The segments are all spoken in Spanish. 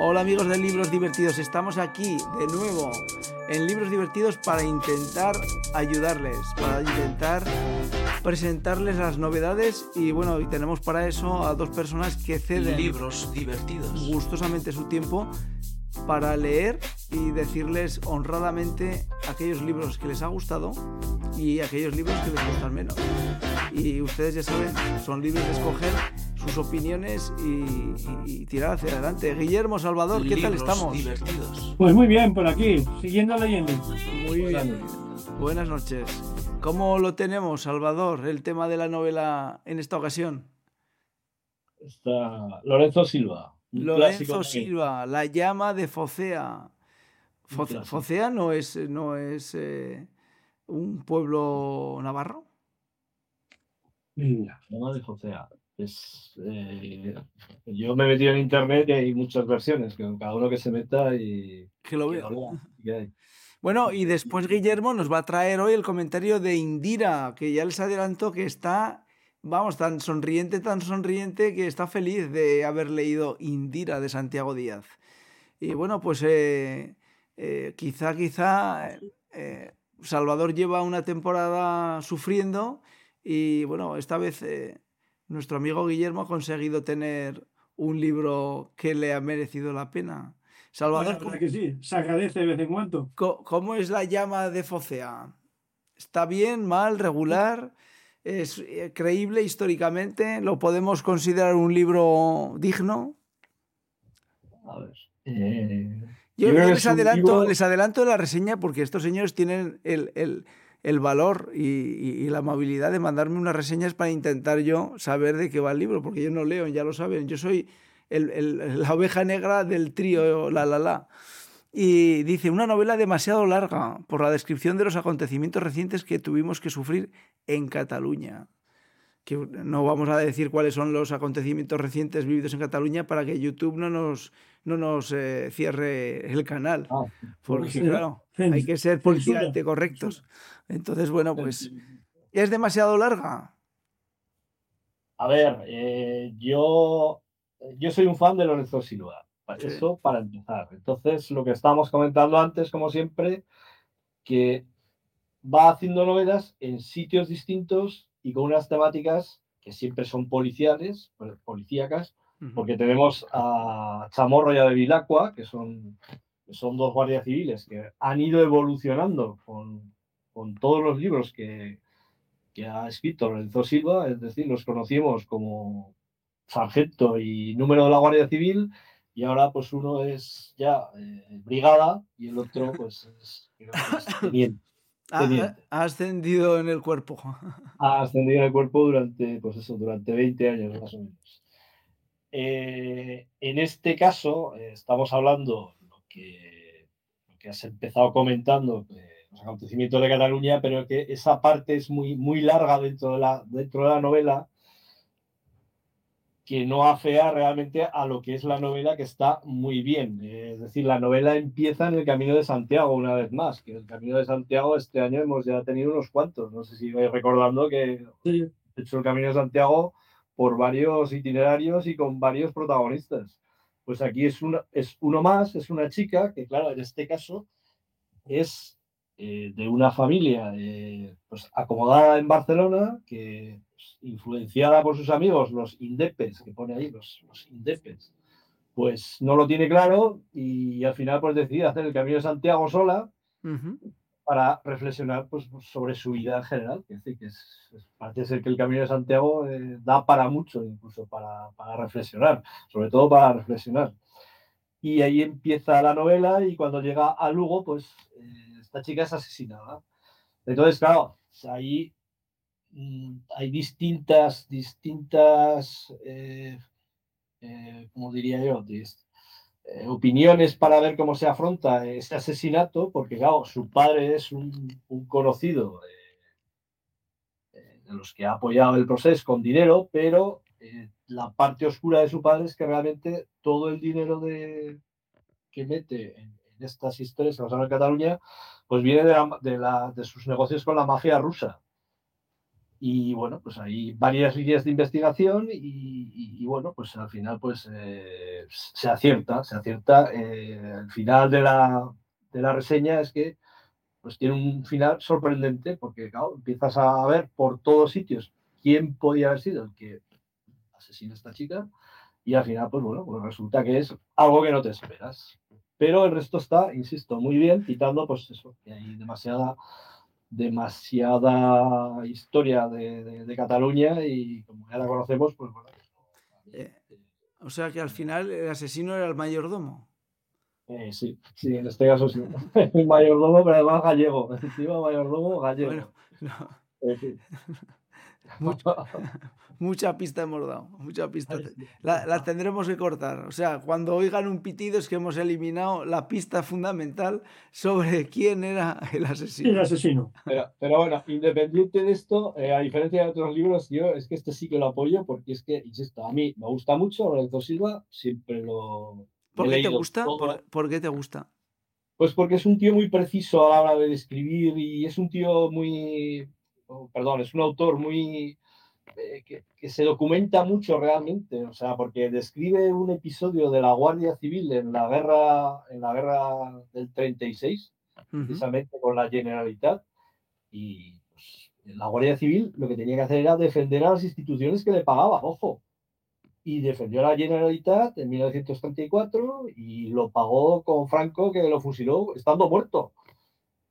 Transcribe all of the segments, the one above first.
Hola amigos de Libros Divertidos, estamos aquí de nuevo en Libros Divertidos para intentar ayudarles, para intentar presentarles las novedades y bueno, y tenemos para eso a dos personas que ceden Libros divertidos. gustosamente su tiempo para leer y decirles honradamente aquellos libros que les ha gustado y aquellos libros que les gustan menos. Y ustedes ya saben, son libres de escoger sus opiniones y, y- y tirar hacia adelante. Guillermo Salvador, ¿qué tal estamos? divertidos. Pues muy bien, por aquí, siguiendo leyendo. Muy bien. Buenas noches. ¿Cómo lo tenemos, Salvador, el tema de la novela en esta ocasión? Está Lorenzo Silva. Lorenzo. Silva, La llama de Focea. Fo-. Focea no es, no es eh, un pueblo navarro. Mira, Llama de Focea. Es, eh, yo me he metido en internet y hay muchas versiones, que cada uno que se meta y Que lo vea. Bueno, y después Guillermo nos va a traer hoy el comentario de Indira, que ya les adelanto que está, vamos, tan sonriente, tan sonriente, que está feliz de haber leído Indira de Santiago Díaz. Y bueno, pues eh, eh, quizá, quizá Salvador lleva una temporada sufriendo y bueno, esta vez nuestro amigo Guillermo ha conseguido tener un libro que le ha merecido la pena. Salvador, Bueno, que sí, se agradece de vez en cuando. ¿Cómo es la llama de Focea? ¿Está bien, mal, regular? ¿Es eh, creíble históricamente? ¿Lo podemos considerar un libro digno? A ver. eh, Yo, les, adelanto, libro- les adelanto la reseña porque estos señores tienen el, el- el valor y, y- y la amabilidad de mandarme unas reseñas para intentar yo saber de qué va el libro, porque yo no leo, ya lo saben. Yo soy el- el- la oveja negra del trío La La La. Y dice, una novela demasiado larga por la descripción de los acontecimientos recientes que tuvimos que sufrir en Cataluña. Que no vamos a decir cuáles son los acontecimientos recientes vividos en Cataluña para que YouTube no nos, no nos eh, cierre el canal. ah, Porque, Sí, claro, hay que ser políticamente correctos. Entonces, bueno, pues, ¿es demasiado larga? a ver, eh, yo, yo soy un fan de Lorenzo Silva. Eso para empezar. Entonces, lo que estábamos comentando antes, como siempre, que va haciendo novelas en sitios distintos y con unas temáticas que siempre son policiales, policíacas, porque tenemos a Chamorro y a de Vilacqua, que son, son dos guardias civiles que han ido evolucionando con, con todos los libros que, que ha escrito Lorenzo Silva, es decir, los conocimos como sargento y número de la Guardia Civil, y ahora pues uno es ya eh, brigada y el otro pues es, creo que es teniente. Ha, teniente. ha ascendido en el cuerpo. ha ascendido en el cuerpo durante, pues eso, durante 20 años más o menos. Eh, en este caso, eh, estamos hablando que, lo que has empezado comentando, eh, los acontecimientos de Cataluña, pero que esa parte es muy, muy larga dentro de, la, dentro de la novela, que no afea realmente a lo que es la novela, que está muy bien. Eh, es decir, la novela empieza en el Camino de Santiago, una vez más, que el Camino de Santiago este año hemos ya tenido unos cuantos. No sé si vais recordando que Sí, he hecho el Camino de Santiago por varios itinerarios y con varios protagonistas. Pues aquí es, una, es uno más, es una chica que, claro, en este caso es eh, de una familia eh, pues, acomodada en Barcelona, que pues, influenciada por sus amigos, los indepes, que pone ahí, los, los indepes, pues no lo tiene claro y al final pues decide hacer el Camino de Santiago sola. Para reflexionar pues, sobre su vida en general. Que es- parece ser que el Camino de Santiago eh, da para mucho, incluso para, para reflexionar, sobre todo para reflexionar. Y ahí empieza la novela y cuando llega a Lugo, pues eh, esta chica es asesinada. Entonces, claro, ahí mm, hay distintas, distintas, eh, ¿cómo diría yo? Opiniones para ver cómo se afronta este asesinato, porque claro, su padre es un, conocido eh, eh, de los que ha apoyado el proceso con dinero, pero eh, la parte oscura de su padre es que realmente todo el dinero de, que mete en, estas historias que pasaron en Cataluña, pues viene de, de sus negocios con la mafia rusa. Y bueno, pues hay varias líneas de investigación y, bueno, pues al final pues eh, se acierta, se acierta. eh, el final de la, de la reseña es que pues tiene un final sorprendente porque claro, empiezas a ver por todos sitios quién podía haber sido el que asesina a esta chica y al final pues bueno, pues resulta que es algo que no te esperas. Pero el resto está, insisto, muy bien, quitando pues eso, que hay demasiada demasiada historia de, de- de Cataluña y como ya la conocemos, pues bueno. Eh, O sea que al final el asesino era el mayordomo. Eh, sí, sí, en este caso sí. Un mayordomo, pero además gallego. Encima mayordomo gallego. Bueno, no, fin. mucho- mucha pista hemos dado, mucha pista. La, la tendremos que cortar. O sea, cuando oigan un pitido es que hemos eliminado la pista fundamental sobre quién era el El asesino. asesino. Pero, pero bueno, independiente de esto, eh, a diferencia de otros libros, yo es que este sí que lo apoyo porque es que, insisto, a mí me gusta mucho Lorenzo Silva, siempre lo. ¿Por qué te gusta? ¿Por, por qué te gusta? Pues porque es un tío muy preciso a la hora de describir y es un tío muy, oh, perdón, es un autor muy eh, que, que se documenta mucho realmente, o sea, porque describe un episodio de la Guardia Civil en la guerra, en la guerra del 36, Ujú. precisamente con la Generalitat, y pues, la Guardia Civil lo que tenía que hacer era defender a las instituciones que le pagaba, ojo, y defendió a la Generalitat en 1934 y lo pagó con Franco que lo fusiló estando muerto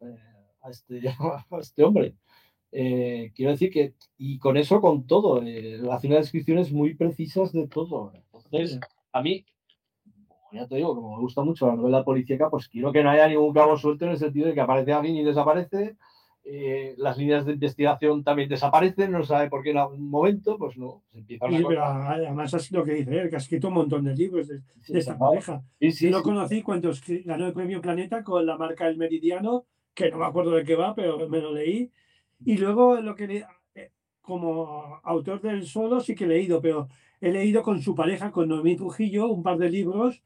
eh, a, este, a este hombre. Eh, quiero decir que, y con eso, con todo, eh, hace unas descripciones muy precisas de todo. Entonces, a mí, como ya te digo, como me gusta mucho la novela policíaca, pues quiero que no haya ningún cabo suelto en el sentido de que aparece alguien y desaparece. eh, las líneas de investigación también desaparecen, no sabe por qué en algún momento, pues no, se empieza una pero cosa. además es lo que dice él, que ha escrito un montón de libros de, Sí, de esta sí, pareja. sí, sí, Yo lo sí. conocí cuando ganó el premio Planeta con la marca El Meridiano, que no me acuerdo de qué va, pero me lo leí. Y luego lo que le- eh, como autor del solo sí que he leído, pero he leído con su pareja, con Noemí Trujillo, un par de libros,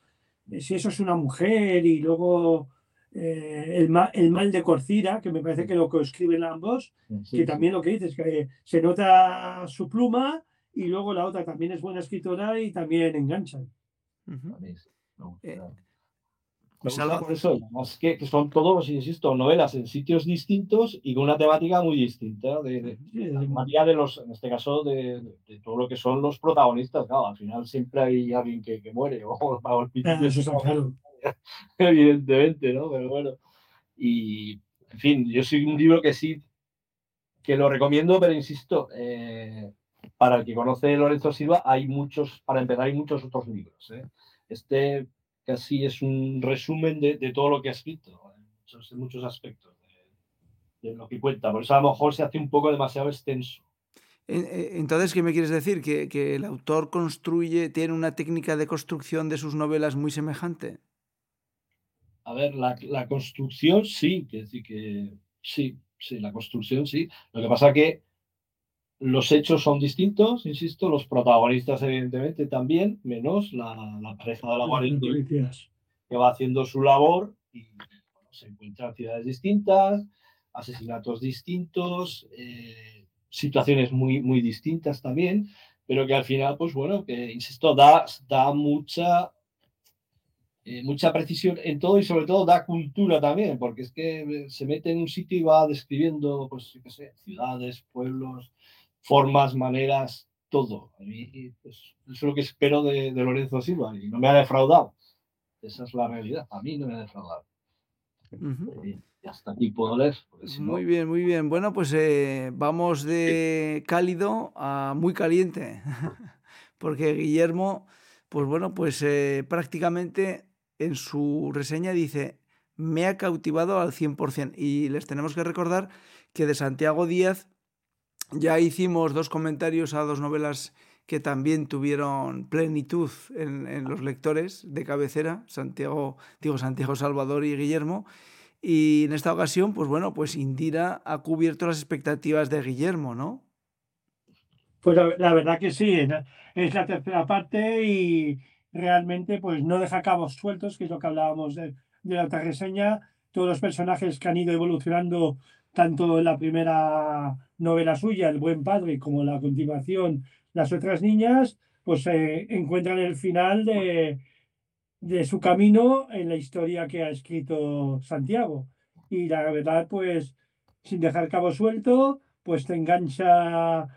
eh, si eso es una mujer, y luego eh, el, ma- el mal de Corcira, que me parece que lo coescriben ambos, Sí, que también lo que dices, que se nota su pluma y luego la otra también es buena escritora y también enganchan. Me gusta. Eh, Me gusta por eso, además que, que son todos, insisto, novelas en sitios distintos y con una temática muy distinta. De, de- de- los, en este caso, de, todo lo que son los protagonistas. Claro, al final siempre hay alguien que, que muere, o, o el Ah, eso claro. evidentemente, ¿no? Pero bueno. Y, en fin, yo soy un libro que sí, que lo recomiendo, pero insisto, eh, para el que conoce Lorenzo Silva, hay muchos, para empezar, hay muchos otros libros. ¿eh? Este casi es un resumen de, de todo lo que ha escrito, en muchos, en muchos aspectos de, de lo que cuenta. Por eso a lo mejor se hace un poco demasiado extenso. En- eh, Entonces, ¿qué me quieres decir? ¿Que, que el autor construye, tiene una técnica de construcción de sus novelas muy semejante? A ver, la, la construcción sí, que decir que sí, sí, la construcción sí. Lo que pasa que los hechos son distintos, insisto, los protagonistas evidentemente también, menos la, la pareja de la Guardia que va haciendo su labor y bueno, se encuentran ciudades distintas, asesinatos distintos, eh, situaciones muy, muy distintas también, pero que al final, pues bueno, que insisto, da, da mucha, eh, mucha precisión en todo y sobre todo da cultura también, porque es que se mete en un sitio y va describiendo, pues, qué sé, ciudades, pueblos, formas, maneras, todo. A mí, pues, eso es lo que espero de, de Lorenzo Silva y no me ha defraudado. Esa es la realidad. A mí no me ha defraudado. Y hasta aquí puedo leer. si no- Muy bien, muy bien. Bueno, pues eh, vamos de cálido a muy caliente, porque Guillermo, pues bueno, pues eh, prácticamente en su reseña dice, me ha cautivado al 100%. Y les tenemos que recordar que de Santiago Díaz ya hicimos dos comentarios a dos novelas que también tuvieron plenitud en, los lectores de cabecera, Santiago, digo Santiago Salvador y Guillermo. Y en esta ocasión, pues bueno, pues Indira ha cubierto las expectativas de Guillermo, ¿no? Pues la, verdad que sí, es la, es la tercera parte y realmente pues no deja cabos sueltos, que es lo que hablábamos de, de la otra reseña. Todos los personajes que han ido evolucionando tanto en la primera novela suya, El buen padre, como la continuación, Las otras niñas, pues eh, encuentran el final de, de su camino en la historia que ha escrito Santiago. Y la verdad, pues, sin dejar cabo suelto, pues te engancha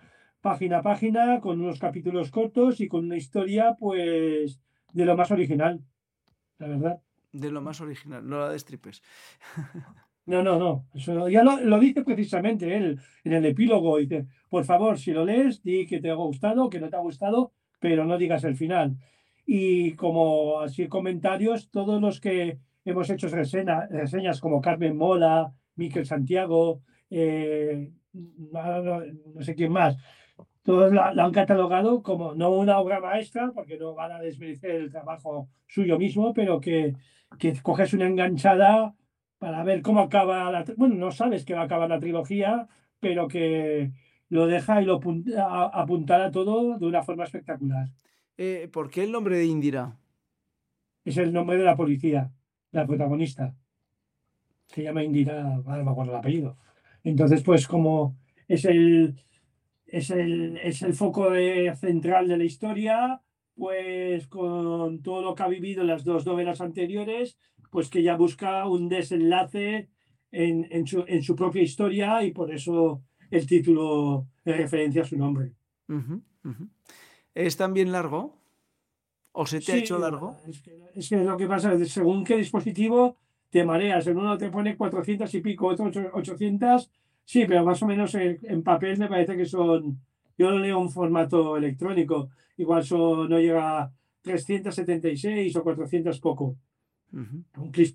página a página con unos capítulos cortos y con una historia, pues, de lo más original, la verdad. De lo más original, no la destripes. No, no, no. Eso ya lo, lo, dice precisamente él en el epílogo. Dice, por favor, si lo lees, di que te ha gustado, que no te ha gustado, pero no digas el final. Y como así comentarios, todos los que hemos hecho reseña, reseñas como Carmen Mola, Miquel Santiago, eh, no, no, sé quién más, todos la, la, han catalogado como no una obra maestra, porque no van a desmerecer el trabajo suyo mismo, pero que, que coges una enganchada para ver cómo acaba la... Bueno, no sabes que va a acabar la trilogía, pero que lo deja y lo apuntara todo de una forma espectacular. Eh, ¿Por qué el nombre de Indira? Es el nombre de la policía, la protagonista. Se llama Indira, no me acuerdo el apellido. Entonces, pues como es el, es el, es el foco de, central de la historia, pues con todo lo que ha vivido en las dos novelas anteriores, pues que ya busca un desenlace en, en, su, en su propia historia y por eso el título de referencia a su nombre. Uh -huh, uh -huh. ¿Es también largo? ¿O se te sí, ha hecho largo? Es que, es que lo que pasa es que según qué dispositivo te mareas. En uno te pone 400 y pico, otro 800. Sí, pero más o menos en, en papel me parece que son. Yo lo leo en formato electrónico. Igual son, no llega a 376 o 400 poco. Uh -huh. Un Plus.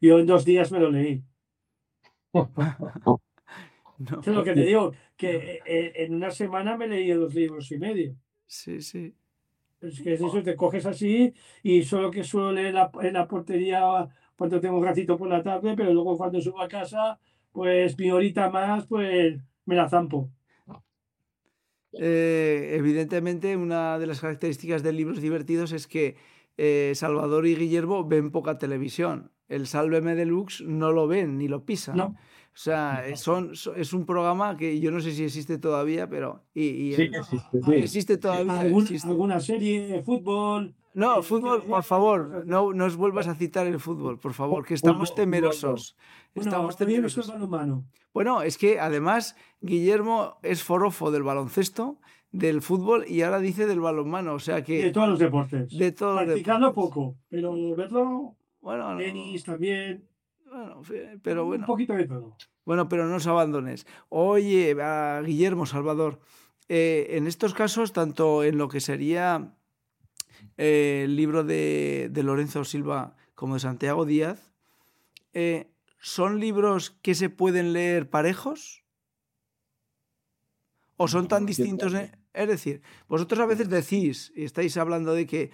Yo en dos días me lo leí. No. Es lo que te digo, que eh, en una semana me leí dos libros y medio. Sí, sí. Es que es eso, te coges así y solo que suelo leer la, en la portería cuando tengo un ratito por la tarde, pero luego cuando subo a casa, pues mi horita más, pues me la zampo. Eh, evidentemente, una de las características de libros divertidos es que eh, Salvador y Guillermo ven poca televisión. El Sálveme Deluxe no lo ven ni lo pisan. No. O sea, son, son, es un programa que yo no sé si existe todavía, pero. Y, y Sí, el- existe, sí. existe todavía. ¿Algún- existe. ¿Alguna serie de fútbol? No, eh, fútbol, por favor, no nos vuelvas a citar el fútbol, por favor, que estamos temerosos. Estamos temerosos. Bueno, es que además Guillermo es forofo del baloncesto, del fútbol y ahora dice del balonmano, o sea De que todos los deportes. de todo. Practicarlo poco, pero verlo, Bueno, no, tenis también, bueno, pero un bueno. poquito de todo. Bueno, pero no os abandones. Oye, a Guillermo Salvador, eh, en estos casos, tanto en lo que sería eh, el libro de, de Lorenzo Silva como de Santiago Díaz, eh, ¿son libros que se pueden leer parejos? ¿O son tan distintos? eh? Es decir, vosotros a veces decís, y estáis hablando de que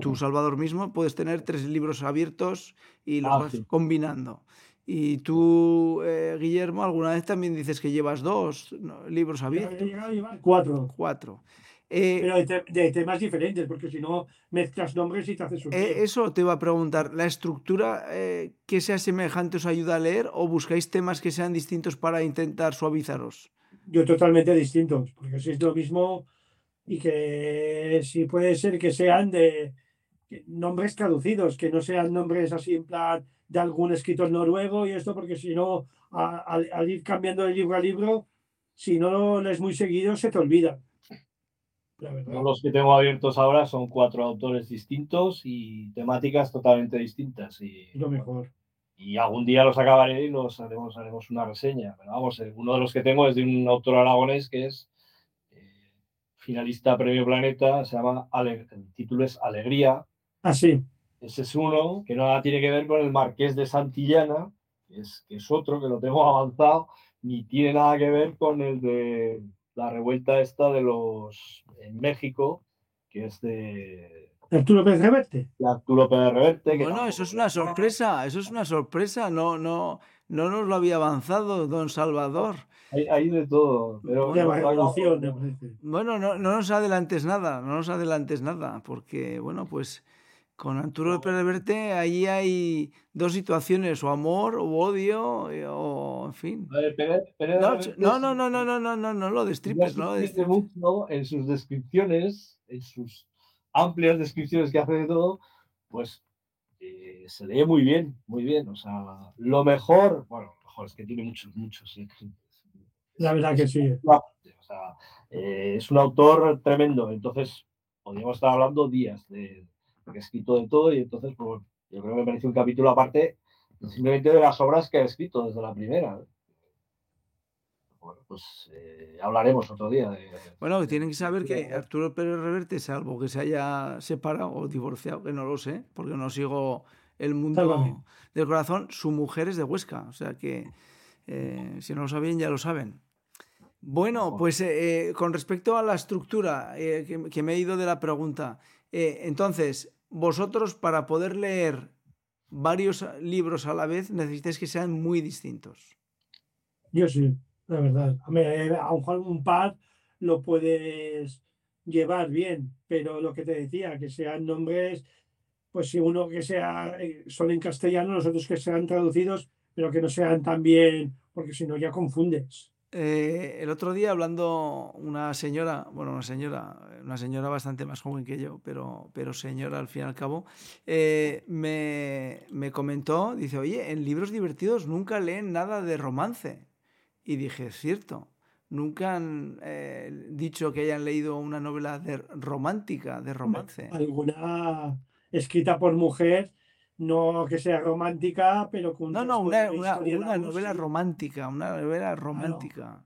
tú, Salvador mismo, puedes tener tres libros abiertos y los Ah, vas sí. combinando. Y tú, eh, Guillermo, alguna vez también dices que llevas dos libros He abiertos, llegado a llevar cuatro, cuatro. Eh, pero de, te- de temas diferentes, porque si no mezclas nombres y te haces un eh, eso te iba a preguntar, ¿la estructura que sea semejante os ayuda a leer o buscáis temas que sean distintos para intentar suavizaros? Yo totalmente distintos, porque si es lo mismo y que si puede ser que sean de nombres traducidos, que no sean nombres así en plan de algún escritor noruego y esto, porque si no, al, al ir cambiando de libro a libro, si no lo lees muy seguido, se te olvida. La verdad. Yo Los que tengo abiertos ahora son cuatro autores distintos y temáticas totalmente distintas. Y, lo mejor. Y algún día los acabaré y los haremos, haremos una reseña. Pero vamos, uno de los que tengo es de un autor aragonés que es eh, finalista Premio Planeta, se llama Ale- el título es Alegría. Ah, sí. Ese es uno que nada tiene que ver con el Marqués de Santillana, que es, que es otro que lo tengo avanzado, ni tiene nada que ver con el de la revuelta esta de los en México, que es de, Arturo Pérez Reverte. de Arturo Pérez Reverte. que Bueno, eso es una sorpresa, eso es una sorpresa, no, no, no nos lo había avanzado, don Salvador. Hay, hay de todo. Pero De bueno, parece. Bueno, no, no nos adelantes nada, no nos adelantes nada, porque, bueno, pues Con Arturo Pérez Reverte ahí hay dos situaciones, o amor, o odio, eh, o en fin. A ver, Pérez- Pérez No, no, no, no, no, no, no, no, no lo destripes, no dice mucho en sus descripciones, en sus amplias descripciones que hace de todo, pues eh, se lee muy bien, muy bien. O sea, lo mejor, bueno, lo mejor es que tiene muchos, muchos. sí. La verdad que sí. O sea, eh, es un autor tremendo. Entonces, podríamos estar hablando días de, de que ha escrito de todo y entonces, pues, bueno, yo creo que me merece un capítulo aparte simplemente de las obras que ha escrito desde la primera. Bueno, pues eh, hablaremos otro día de, Bueno, tienen que saber que Arturo Pérez Reverte, salvo que se haya separado o divorciado, que no lo sé, porque no sigo el mundo Sálvame. del corazón, su mujer es de Huesca, o sea que eh, si no lo sabían ya lo saben. Bueno, pues eh, con respecto a la estructura que, que me he ido de la pregunta, entonces, vosotros para poder leer varios libros a la vez necesitáis que sean muy distintos. Yo sí, la verdad. A, ver, eh, a lo un par lo puedes llevar bien, pero lo que te decía, que sean nombres, pues si uno que sea eh, son en castellano, los otros que sean traducidos, pero que no sean también, porque si no ya confundes. Eh, el otro día hablando una señora, bueno, una señora, una señora bastante más joven que yo, pero, pero señora al fin y al cabo, eh, me, me comentó, dice, oye, en libros divertidos nunca leen nada de romance. Y dije, es cierto, nunca han eh, dicho que hayan leído una novela de romántica, de romance. Alguna escrita por mujer, no que sea romántica, pero con No, no, una, novela sí. romántica, una novela romántica.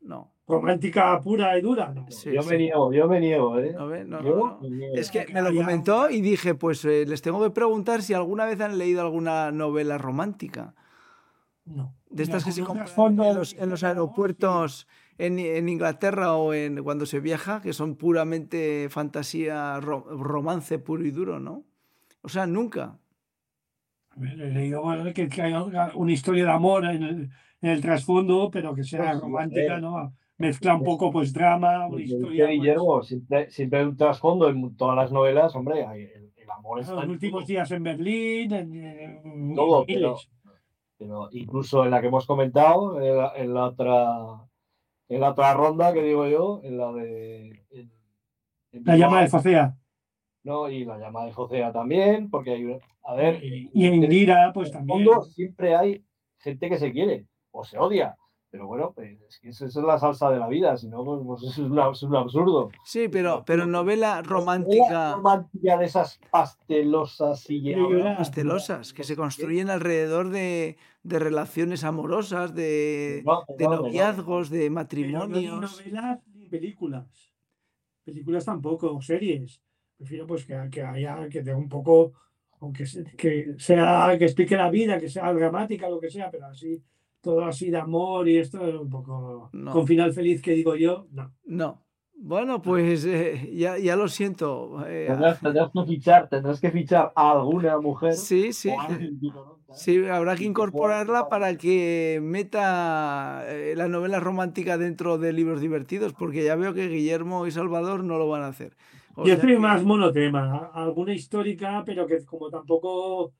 No. romántica pura y dura. no. Sí, yo sí. me niego, yo me niego, ¿eh? No, no, Yo no, no. me niego. Es que me lo comentó y dije, pues eh, les tengo que preguntar si alguna vez han leído alguna novela romántica. No. De estas que se compran en los, en los aeropuertos en, en Inglaterra o en cuando se viaja, que son puramente fantasía, ro- romance puro y duro, ¿no? O sea, nunca. He leído bueno, que, que haya una historia de amor en el, en el trasfondo, pero que sea Pues romántica, eh. ¿no? Mezcla un poco pues drama, una Porque historia. pues, Guillermo, siempre, siempre hay un trasfondo en todas las novelas, hombre, hay- el, el amor está los últimos todo. días en Berlín, en, en- Todo, en pero- incluso en la que hemos comentado, en la, en la otra en la otra ronda que digo yo, en la de en- en La llama de Focea. ¿No? Y la llama de Focea también, porque hay una- a ver, Y en Lira, pues en el también. fondo siempre hay gente que se quiere o se odia. Pero bueno, pues es que esa es la salsa de la vida, si no, pues, pues es, una- es un absurdo. Sí, pero, pero novela La romántica romántica de esas pastelosas y De llorar. pastelosas que se construyen alrededor de, de relaciones amorosas, de, No, de no, no, no. noviazgos, de Pero no ni matrimonios. novelas ni películas. Películas tampoco, series. Prefiero pues que, que haya, que tenga un poco, aunque se- que sea, que explique la vida, que sea dramática, lo que sea, pero así, todo así de amor y esto un poco No. con final feliz que digo yo, no. No. Bueno, pues eh, ya, ya lo siento. eh, Tendrás, tendrás que fichar, tendrás que fichar a alguna mujer. sí, sí. ¿no? Sí, habrá que incorporarla para que meta eh, la novela romántica dentro de libros divertidos, porque ya veo que Guillermo y Salvador no lo van a hacer. O Yo sea soy que- más monotema, alguna histórica, pero que como tampoco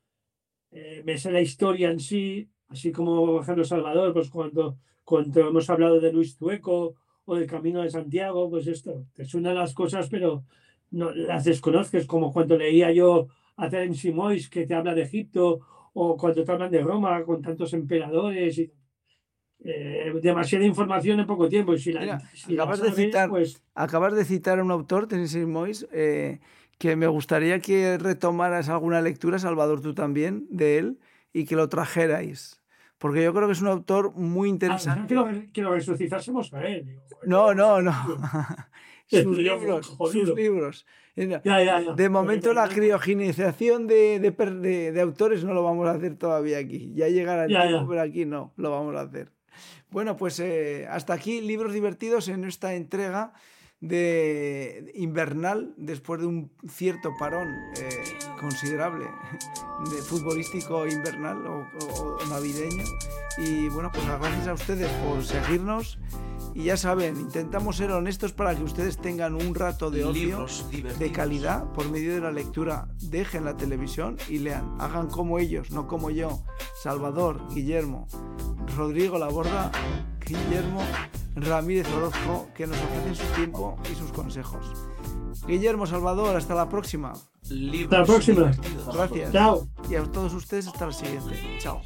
eh, me sé la historia en sí, así como ejemplo Salvador, pues cuando, cuando hemos hablado de Luis Tueco o del Camino de Santiago, pues esto, te suenan las cosas, pero no las desconoces, como cuando leía yo a Terence Simois que te habla de Egipto, o cuando te hablan de Roma con tantos emperadores y eh, demasiada información en poco tiempo. Y si la, Mira, si la acabas de sabes, citar- pues Acabas de citar a un autor, Tennessee Mois, eh, que me gustaría que retomaras alguna lectura, Salvador, tú también, de él, y que lo trajerais. Porque yo creo que es un autor muy Ah, interesante. lo, que lo resucitásemos a él. digo, No, no, no. Sí, sus libros, sus libros. Eh, no, Ya, ya, ya. De momento la criogenización de, de de- de autores no lo vamos a hacer todavía aquí. Ya llegará el tiempo, pero aquí no, lo vamos a hacer. Bueno, pues eh, hasta aquí libros divertidos en esta entrega de invernal después de un cierto parón eh, considerable de futbolístico invernal o, o- o navideño y bueno pues gracias a ustedes por seguirnos Y ya saben, intentamos ser honestos para que ustedes tengan un rato de ocio de calidad por medio de la lectura. Dejen la televisión y lean. Hagan como ellos, no como yo. Salvador, Guillermo, Rodrigo Laborda, Guillermo Ramírez Orozco, que nos ofrecen su tiempo y sus consejos. Guillermo, Salvador, hasta la próxima. Libros Hasta la próxima. divertidos. Gracias. Chao. Y a todos ustedes hasta la siguiente. Chao.